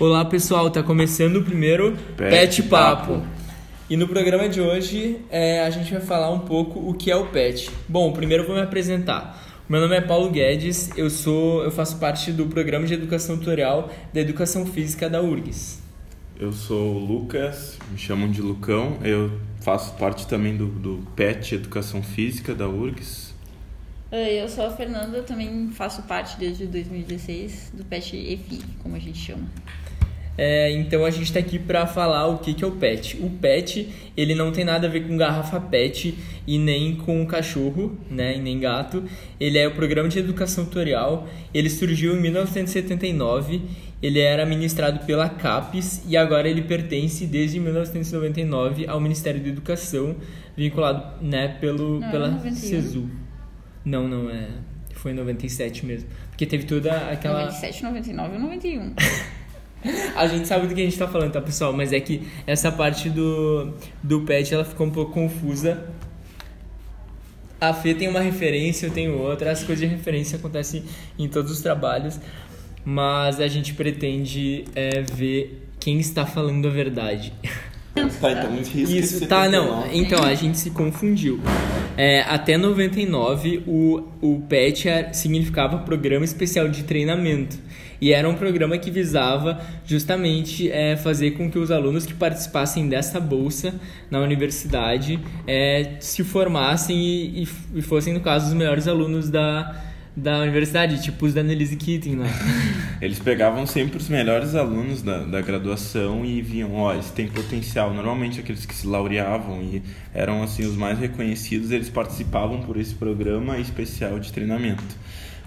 Olá pessoal, tá começando o primeiro Pet Pet, Papo. Papo. E no programa de hoje é, a gente vai falar um pouco o que é o pet. Bom, primeiro eu vou me apresentar. Meu nome é Paulo Guedes, eu sou, eu faço parte do programa de educação tutorial da educação física da URGS. Eu sou o Lucas, me chamam de Lucão. Eu faço parte também do, do PET Educação Física da URGS. Eu sou a Fernanda, também faço parte desde 2016 do PET EFI, como a gente chama. É, então a gente está aqui para falar o que, que é o pet. O pet ele não tem nada a ver com garrafa pet e nem com cachorro, né, e nem gato. Ele é o programa de educação tutorial. Ele surgiu em 1979. Ele era ministrado pela CAPES e agora ele pertence desde 1999 ao Ministério da Educação, vinculado, né, pelo Não, pela era 91. CESU. Não, não é. Foi em 97 mesmo. Porque teve toda aquela 97, 99 e 91. a gente sabe do que a gente tá falando, tá, pessoal? Mas é que essa parte do, do pet, ela ficou um pouco confusa. A Fê tem uma referência, eu tenho outra. As coisas de referência acontecem em todos os trabalhos. Mas a gente pretende é, ver quem está falando a verdade. Tá, então risca Isso, tá, não. Então, a gente se confundiu. É, até 99, o, o PET significava Programa Especial de Treinamento. E era um programa que visava justamente é, fazer com que os alunos que participassem dessa bolsa na universidade é, se formassem e, e, e fossem, no caso, os melhores alunos da, da universidade, tipo os da Annelise Keating lá. Eles pegavam sempre os melhores alunos da, da graduação e viam, ó, eles têm potencial. Normalmente aqueles que se laureavam e eram assim os mais reconhecidos, eles participavam por esse programa especial de treinamento.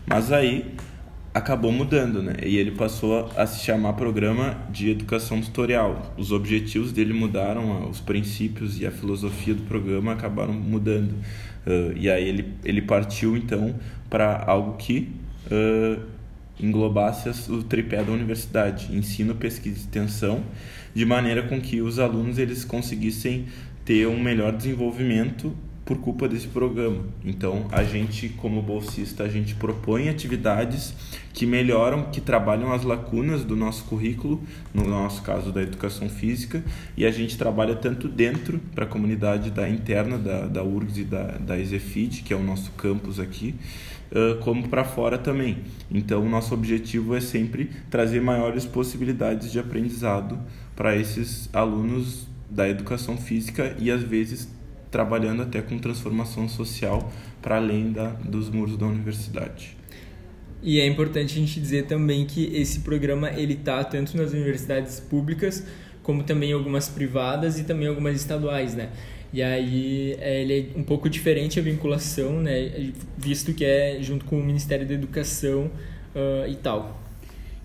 Mas aí acabou mudando, né? E ele passou a se chamar Programa de Educação Tutorial. Os objetivos dele mudaram, os princípios e a filosofia do programa acabaram mudando. Ah, e aí ele, ele partiu então para algo que ah, englobasse as- o tripé da universidade, ensino, pesquisa e extensão, de maneira com que os alunos eles conseguissem ter um melhor desenvolvimento por culpa desse programa. Então, a gente como bolsista, a gente propõe atividades que melhoram, que trabalham as lacunas do nosso currículo, no nosso caso da educação física, e a gente trabalha tanto dentro para a comunidade da interna da, da URGS e da, da EZFID, que é o nosso campus aqui, como para fora também. Então, nosso objetivo é sempre trazer maiores possibilidades de aprendizado para esses alunos da educação física e às vezes trabalhando até com transformação social para além da, dos muros da universidade. E é importante a gente dizer também que esse programa ele tá tanto nas universidades públicas como também algumas privadas e também algumas estaduais, né? E aí é, ele é um pouco diferente a vinculação, né? Visto que é junto com o Ministério da Educação ah, e tal.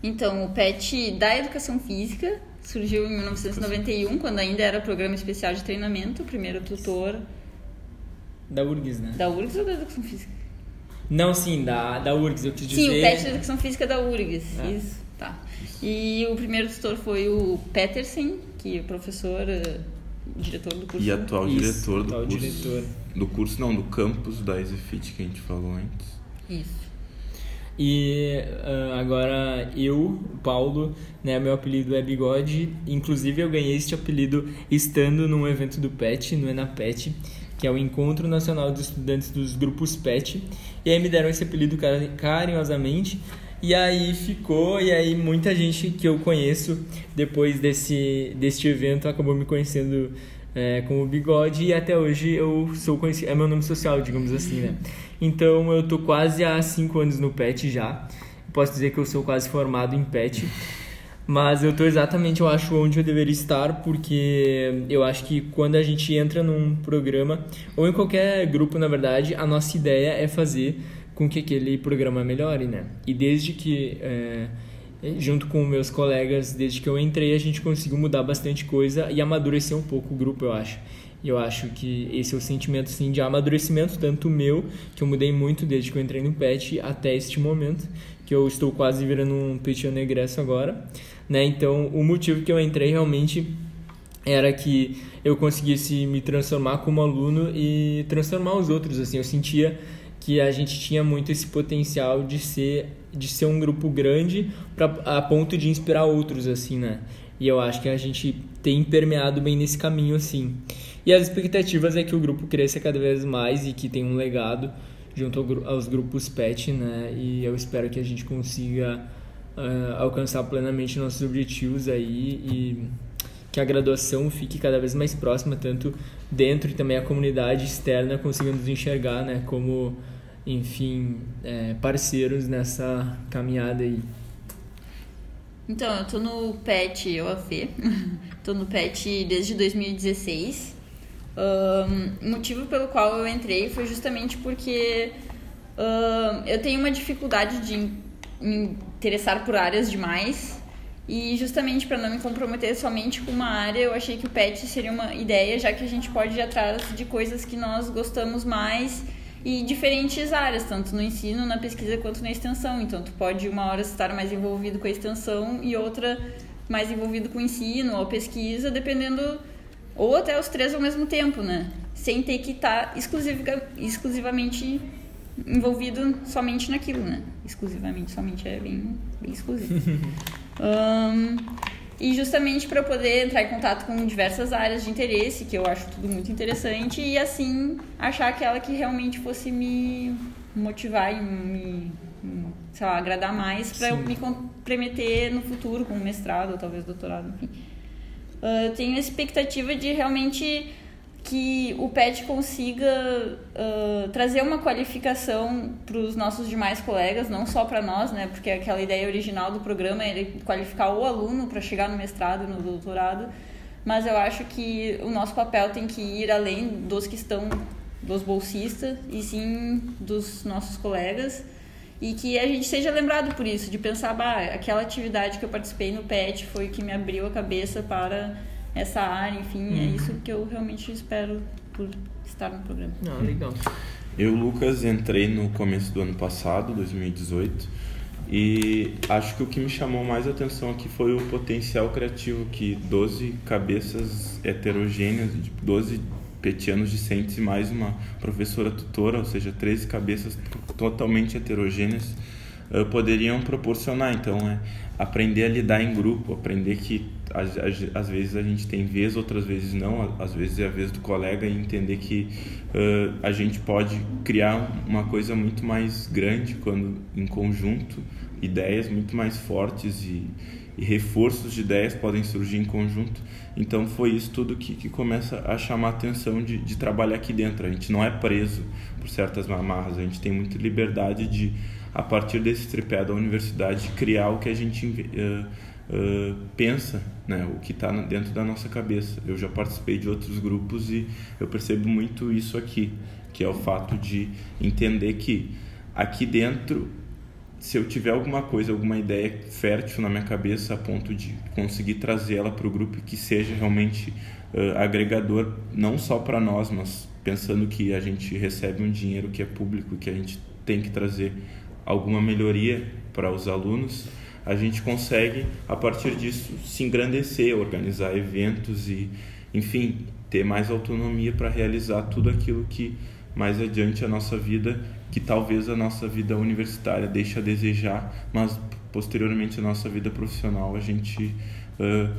Então, o PET da Educação Física surgiu em 1991, quando ainda era Programa Especial de Treinamento, o primeiro tutor Da URGS, né? da URGS ou da Educação Física? Não, sim, da, da URGS, eu quis dizer. Sim, o PET da Educação Física da URGS, É. isso, tá. E o primeiro tutor foi o Petersen, que é professor, eh, diretor do curso. E atual Isso, diretor do atual curso. diretor. Do curso, não, do campus da EZFIT que a gente falou antes. Isso. E ah, agora eu, Paulo, né, meu apelido é Bigode. Inclusive eu ganhei este apelido estando num evento do PET, no ENAPET, que é o Encontro Nacional dos Estudantes dos Grupos PET. E aí me deram esse apelido cari- carinhosamente. E aí ficou, e aí muita gente que eu conheço depois desse, deste evento acabou me conhecendo é, Bigode e até hoje eu sou conhecido, é meu nome social, digamos assim, né? Então eu tô quase há 5 anos no PET já. Posso dizer que eu sou quase formado em PET. Mas eu tô exatamente, eu acho, onde eu deveria estar, porque eu acho que quando a gente entra num programa, ou em qualquer grupo, na verdade, a nossa ideia é fazer com que aquele programa melhore, né? E desde que, é, junto com meus colegas, desde que eu entrei, a gente conseguiu mudar bastante coisa e amadurecer um pouco o grupo, eu acho. E eu acho que esse é o sentimento, sim, de amadurecimento, tanto meu, que eu mudei muito desde que eu entrei no PET até este momento, que eu estou quase virando um petião egresso agora, né? Então, o motivo que eu entrei realmente era que eu conseguisse me transformar como aluno e transformar os outros, assim, eu sentia que a gente tinha muito esse potencial de ser de ser um grupo grande pra, a ponto de inspirar outros assim, né? E eu acho que a gente tem permeado bem nesse caminho assim. E as expectativas é que o grupo cresça cada vez mais e que tenha um legado junto aos grupos PET, né? E eu espero que a gente consiga uh, alcançar plenamente nossos objetivos aí e que a graduação fique cada vez mais próxima, tanto dentro e também a comunidade externa consiga nos enxergar, né? Como, enfim, é, parceiros nessa caminhada aí. Então, eu tô no PET, eu a Fê, tô no PET desde 2016 o motivo pelo qual eu entrei foi justamente porque uh, eu tenho uma dificuldade de me interessar por áreas demais. E justamente para não me comprometer somente com uma área, eu achei que o PET seria uma ideia, já que a gente pode ir atrás de coisas que nós gostamos mais e diferentes áreas, tanto no ensino, na pesquisa quanto na extensão. Então, tu pode uma hora estar mais envolvido com a extensão e outra mais envolvido com o ensino ou pesquisa, dependendo ou até os três ao mesmo tempo, né? Sem ter que estar tá exclusiva, exclusivamente envolvido somente naquilo, né? Exclusivamente, somente é bem, bem exclusivo. um, e justamente para poder entrar em contato com diversas áreas de interesse, que eu acho tudo muito interessante, e assim achar aquela que realmente fosse me motivar e me, sei lá, agradar mais para eu me comprometer no futuro com um mestrado ou talvez doutorado, enfim. Ah, eu tenho a expectativa de realmente que o PET consiga uh, trazer uma qualificação para os nossos demais colegas, não só para nós, né? Porque aquela ideia original do programa é qualificar o aluno para chegar no mestrado e no doutorado. Mas eu acho que o nosso papel tem que ir além dos que estão dos bolsistas e sim dos nossos colegas e que a gente seja lembrado por isso, de pensar, bah, aquela atividade que eu participei no PET foi o que me abriu a cabeça para essa área, enfim, é uhum. é isso que eu realmente espero por estar no programa. Não, legal. Eu, Lucas, entrei no começo do ano passado, 2018, e acho que o que me chamou mais atenção aqui foi o potencial criativo que 12 cabeças heterogêneas, 12 petianos discentes e mais uma professora tutora, ou seja, 13 cabeças totalmente heterogêneas, uh, poderiam proporcionar. Então, é aprender a lidar em grupo, aprender que às, vezes a gente tem vez, outras vezes não, às vezes é a vez do colega e entender que uh, a gente pode criar uma coisa muito mais grande quando em conjunto, ideias muito mais fortes e, e reforços de ideias podem surgir em conjunto. Então foi isso tudo que, que começa a chamar a atenção de, de trabalhar aqui dentro. A gente não é preso por certas amarras, a gente tem muita liberdade de, a partir desse tripé da universidade, criar o que a gente uh, uh, pensa, né? o que está dentro da nossa cabeça. Eu já participei de outros grupos e eu percebo muito isso aqui, que é o fato de entender que aqui dentro se eu tiver alguma coisa, alguma ideia fértil na minha cabeça a ponto de conseguir trazer ela para o grupo que seja realmente uh, agregador, não só para nós, mas pensando que a gente recebe um dinheiro que é público, que a gente tem que trazer alguma melhoria para os alunos, a gente consegue, a partir disso, se engrandecer, organizar eventos e, enfim, ter mais autonomia para realizar tudo aquilo que mais adiante a nossa vida que talvez a nossa vida universitária deixe a desejar, mas posteriormente a nossa vida profissional a gente uh,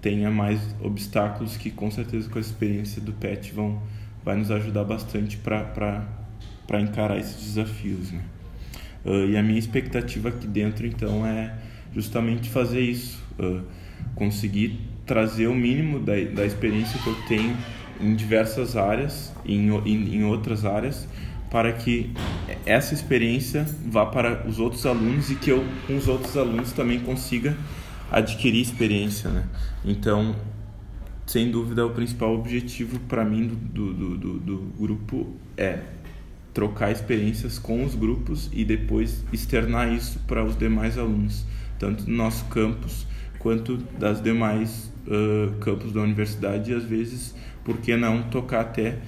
tenha mais obstáculos que com certeza com a experiência do PET vão vai nos ajudar bastante para encarar esses desafios, né? Uh, e a minha expectativa aqui dentro então é justamente fazer isso, uh, conseguir trazer o mínimo da, da experiência que eu tenho em diversas áreas, em, em, em outras áreas, para que essa experiência vá para os outros alunos e que eu, com os outros alunos, também consiga adquirir experiência. Né? Então, sem dúvida, o principal objetivo para mim do, do, do, do, grupo é trocar experiências com os grupos e depois externar isso para os demais alunos, tanto do nosso campus quanto das demais uh, campos da universidade e às vezes, por que não, tocar até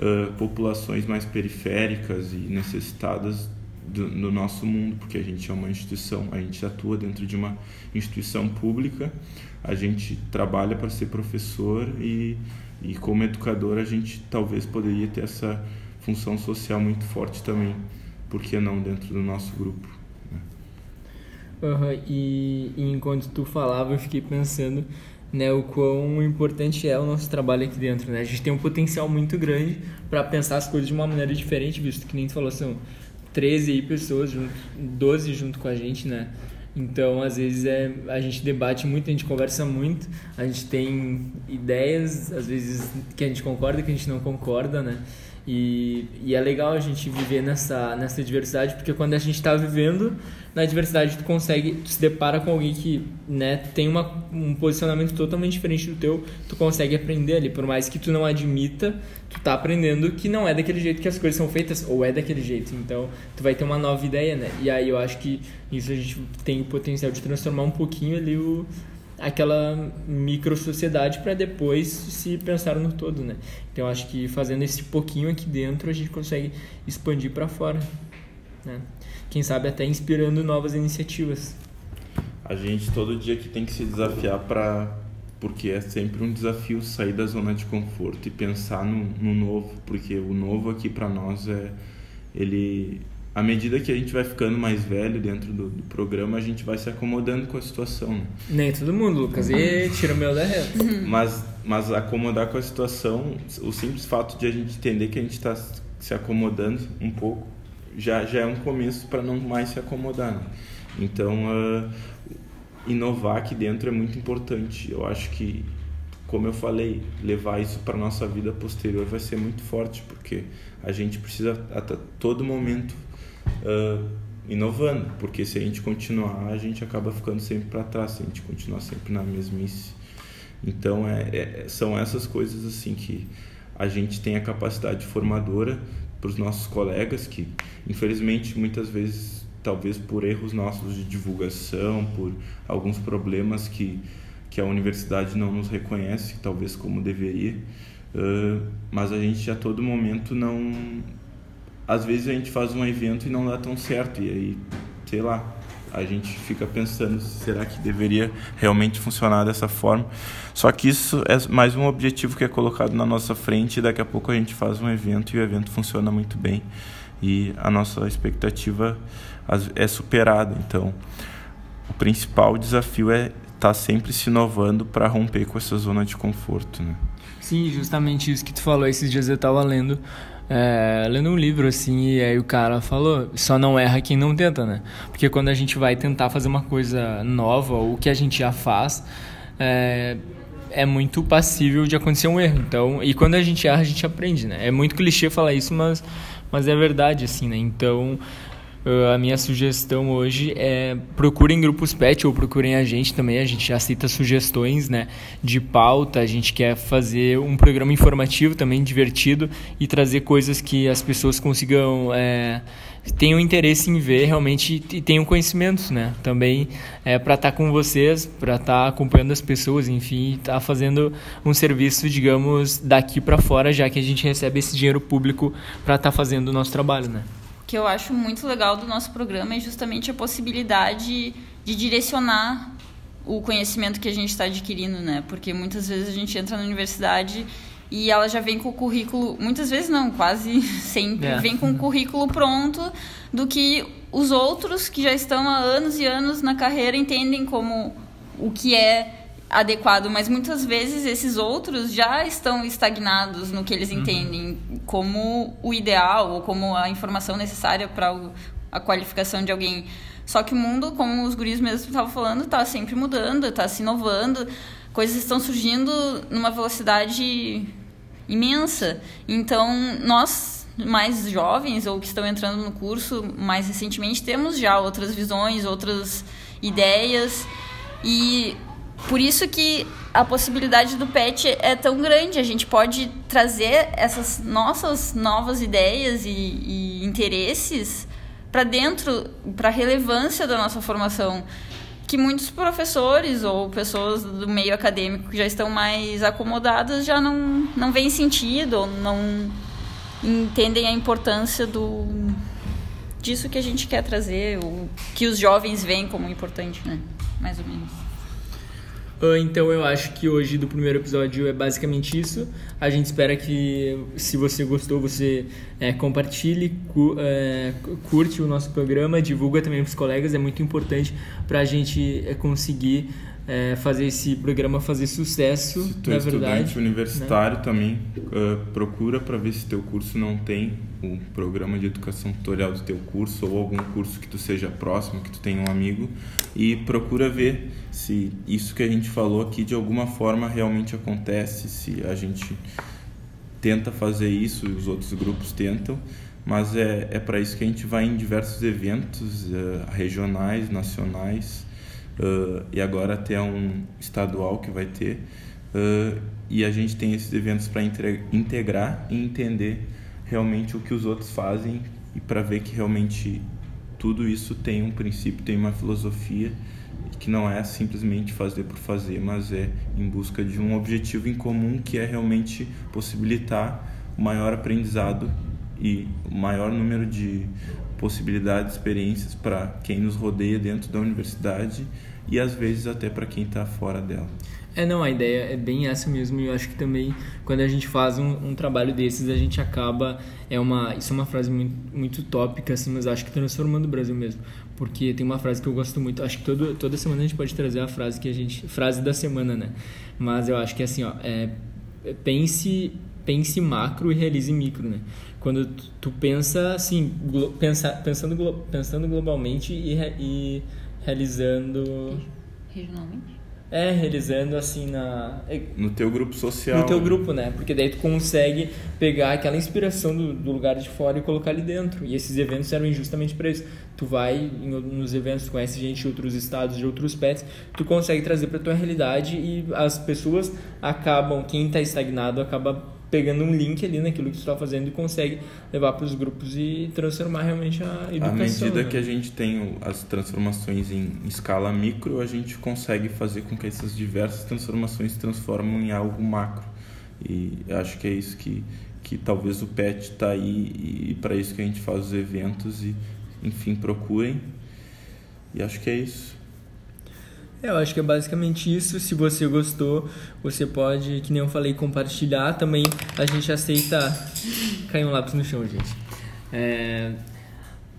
uh, populações mais periféricas e necessitadas do, do, nosso mundo, porque a gente é uma instituição, a gente atua dentro de uma instituição pública, a gente trabalha para ser professor e, e como educador a gente talvez poderia ter essa função social muito forte também, por que não dentro do nosso grupo. Né? Uhum, e, e enquanto tu falava, eu fiquei pensando né, o quão importante é o nosso trabalho aqui dentro, né? A gente tem um potencial muito grande para pensar as coisas de uma maneira diferente, visto que nem tu falou, são 13 aí pessoas, junto, 12 junto com a gente, né? Então, às vezes, é, a gente debate muito, a gente conversa muito, a gente tem ideias, às vezes, que a gente concorda, que a gente não concorda, né? E, e é legal a gente viver nessa, nessa diversidade, porque quando a gente está vivendo na diversidade, tu consegue, tu se depara com alguém que né, tem uma, um posicionamento totalmente diferente do teu, tu consegue aprender ali. Por mais que tu não admita, tu tá aprendendo que não é daquele jeito que as coisas são feitas, ou é daquele jeito. Então, tu vai ter uma nova ideia, né? E aí eu acho que isso a gente tem o potencial de transformar um pouquinho ali o aquela micro sociedade para depois se pensar no todo, né? Então acho que fazendo esse pouquinho aqui dentro a gente consegue expandir para fora, né? Quem sabe até inspirando novas iniciativas. A gente todo dia que tem que se desafiar para porque é sempre um desafio sair da zona de conforto e pensar no, no novo, porque o novo aqui para nós é ele à medida que a gente vai ficando mais velho dentro do, do, programa, a gente vai se acomodando com a situação. Né? Nem todo mundo, Lucas. E tira o meu da reta. Mas, mas acomodar com a situação, o simples fato de a gente entender que a gente está se acomodando um pouco, já, já é um começo para não mais se acomodar. Né? Então, uh, inovar aqui dentro é muito importante. Eu acho que, como eu falei, levar isso para nossa vida posterior vai ser muito forte, porque a gente precisa a todo momento uh, inovando, porque se a gente continuar, a gente acaba ficando sempre para trás, se a gente continuar sempre na mesmice. Então, é, é, são essas coisas assim que a gente tem a capacidade formadora para os nossos colegas, que infelizmente muitas vezes, talvez por erros nossos de divulgação, por alguns problemas que, que a universidade não nos reconhece, talvez como deveria, uh, mas a gente a todo momento não às vezes a gente faz um evento e não dá tão certo e aí sei lá a gente fica pensando será que deveria realmente funcionar dessa forma? Só que isso é mais um objetivo que é colocado na nossa frente e daqui a pouco a gente faz um evento e o evento funciona muito bem. E a nossa expectativa é superada. Então o principal desafio é estar tá sempre se inovando para romper com essa zona de conforto né? sim justamente isso que tu falou esses dias eu estava lendo é, lendo um livro assim, e aí o cara falou: só não erra quem não tenta, né? Porque quando a gente vai tentar fazer uma coisa nova, ou que a gente já faz, é, é muito passível de acontecer um erro. Então, e quando a gente erra, a gente aprende, né? É muito clichê falar isso, mas, mas é verdade, assim, né? Então, Uh, a minha sugestão hoje é procurem grupos pet ou procurem a gente também. A gente aceita sugestões né, de pauta. A gente quer fazer um programa informativo também divertido e trazer coisas que as pessoas consigam. É, tenham interesse em ver realmente e tenham conhecimentos, né? Também é, para estar tá com vocês, para estar tá acompanhando as pessoas, enfim, estar tá fazendo um serviço, digamos, daqui para fora, já que a gente recebe esse dinheiro público para estar fazendo o nosso trabalho, né? Que eu acho muito legal do nosso programa é justamente a possibilidade de direcionar o conhecimento que a gente está adquirindo, né? Porque muitas vezes a gente entra na universidade e ela já vem com o currículo, muitas vezes não, quase sempre, é. vem com o currículo pronto do que os outros que já estão há anos e anos na carreira entendem como o que é adequado, mas muitas vezes esses outros já estão estagnados no que eles uhum. entendem como o ideal ou como a informação necessária para a qualificação de alguém. Só que o mundo, como os guris mesmo estavam falando, está sempre mudando, está se inovando, coisas estão surgindo numa velocidade imensa. Então, nós mais jovens ou que estão entrando no curso mais recentemente temos já outras visões, outras ideias e por isso que a possibilidade do PET é tão grande. A gente pode trazer essas nossas novas ideias e, e interesses para dentro, para a relevância da nossa formação. Que muitos professores ou pessoas do meio acadêmico que já estão mais acomodadas já não, não veem sentido ou não entendem a importância do disso que a gente quer trazer, o que os jovens veem como importante, né? Mais ou menos. Ah, Então eu acho que hoje do primeiro episódio é basicamente isso. A gente espera que se você gostou, você é, compartilhe, cu- é, curte o nosso programa, divulga também para os colegas, é muito importante para a gente é, conseguir é, fazer esse programa fazer sucesso, Se tu é na estudante verdade. né? universitário também, uh, procura para ver se teu curso não tem o programa de educação tutorial do teu curso ou algum curso que tu seja próximo, que tu tenha um amigo e procura ver se isso que a gente falou aqui de alguma forma realmente acontece, se a gente tenta fazer isso e os outros grupos tentam, mas é, é para isso que a gente vai em diversos eventos uh, regionais, nacionais uh, e agora até um estadual que vai ter. Uh, e a gente tem esses eventos para integrar e entender realmente o que os outros fazem e para ver que realmente tudo isso tem um princípio, tem uma filosofia que não é simplesmente fazer por fazer, mas é em busca de um objetivo em comum que é realmente possibilitar o maior aprendizado e o maior número de possibilidades, experiências para quem nos rodeia dentro da universidade e às vezes até para quem está fora dela. É, não, a ideia é bem essa mesmo e eu acho que também quando a gente faz um, um trabalho desses a gente acaba, é uma, isso é uma frase muito, muito tópica assim, mas acho que transformando o Brasil mesmo, porque tem uma frase que eu gosto muito, acho que todo, toda semana a gente pode trazer a frase que a gente, frase da semana, né, mas eu acho que assim, ó, é, pense, pense macro e realize micro, né, quando tu, tu pensa assim, glo, pensa, pensando, glo, pensando globalmente e, re, e realizando... Regionalmente? É, realizando assim na. No teu grupo social. No teu grupo, né? Porque daí tu consegue pegar aquela inspiração do, do lugar de fora e colocar ali dentro. E esses eventos servem justamente para isso. Tu vai em, nos eventos, conhece gente de outros estados, de outros pets, tu consegue trazer para tua realidade e as pessoas acabam, quem tá estagnado acaba pegando um link ali naquilo que tu está fazendo e consegue levar para os grupos e transformar realmente a educação. À medida né? que a gente tem as transformações em escala micro, a gente consegue fazer com que essas diversas transformações se transformem em algo macro. E acho que é isso que, que talvez o PET está aí e para isso que a gente faz os eventos e, enfim, procurem. E acho que é isso. Eu acho que é basicamente isso. Se você gostou, você pode, que nem eu falei, compartilhar. Também a gente aceita. Caiu um lápis no chão, gente. É...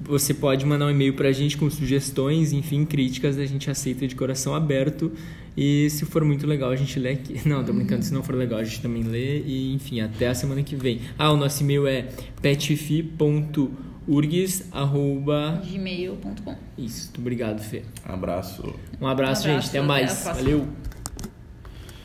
Você pode mandar um e-mail pra gente com sugestões, enfim, críticas. A gente aceita de coração aberto. E se for muito legal, a gente lê aqui. Não, tô brincando. Se não for legal, a gente também lê. E enfim, até a semana que vem. Ah, o nosso e-mail é petfi.urgs.gmail.com gmail.com Isso, muito obrigado, Fê. Abraço. Um abraço, Um abraço, gente. Até mais. Valeu.